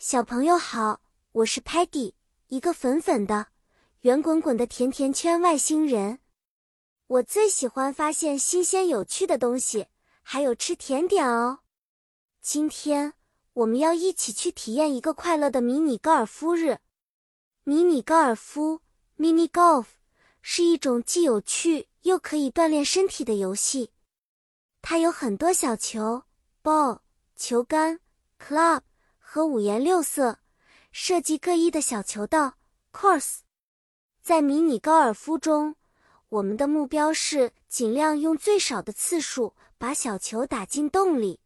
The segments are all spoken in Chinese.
小朋友好，我是 Patty，一个粉粉的、圆滚滚的甜甜圈外星人。我最喜欢发现新鲜有趣的东西，还有吃甜点哦。今天我们要一起去体验一个快乐的迷你高尔夫日。迷你高尔夫 （Mini Golf） 是一种既有趣又可以锻炼身体的游戏。它有很多小球 （ball）、球杆 （club）。和五颜六色、设计各异的小球道 （course），在迷你高尔夫中，我们的目标是尽量用最少的次数把小球打进洞里。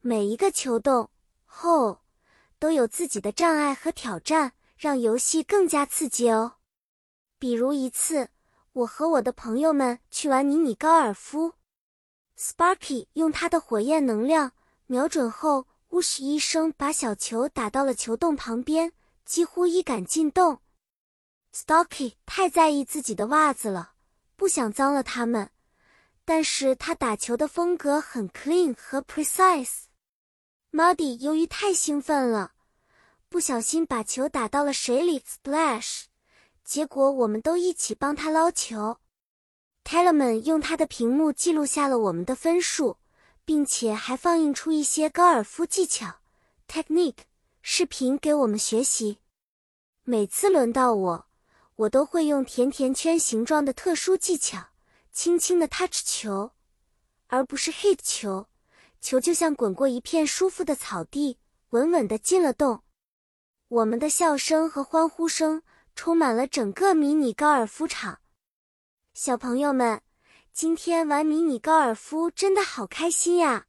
每一个球洞 （hole） 都有自己的障碍和挑战，让游戏更加刺激哦。比如一次，我和我的朋友们去玩迷你高尔夫，Sparky 用他的火焰能量瞄准后。呜嘘一声，把小球打到了球洞旁边，几乎一杆进洞。Stocky 太在意自己的袜子了，不想脏了它们。但是他打球的风格很 clean 和 precise。Muddy 由于太兴奋了，不小心把球打到了水里，splash。结果我们都一起帮他捞球。Tellerman 用他的屏幕记录下了我们的分数。并且还放映出一些高尔夫技巧 （technique） 视频给我们学习。每次轮到我，我都会用甜甜圈形状的特殊技巧，轻轻的 touch 球，而不是 hit 球。球就像滚过一片舒服的草地，稳稳的进了洞。我们的笑声和欢呼声充满了整个迷你高尔夫场。小朋友们。今天玩迷你高尔夫真的好开心呀！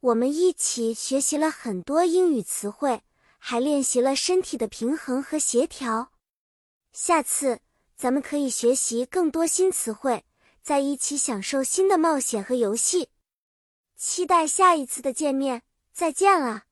我们一起学习了很多英语词汇，还练习了身体的平衡和协调。下次咱们可以学习更多新词汇，在一起享受新的冒险和游戏。期待下一次的见面，再见了。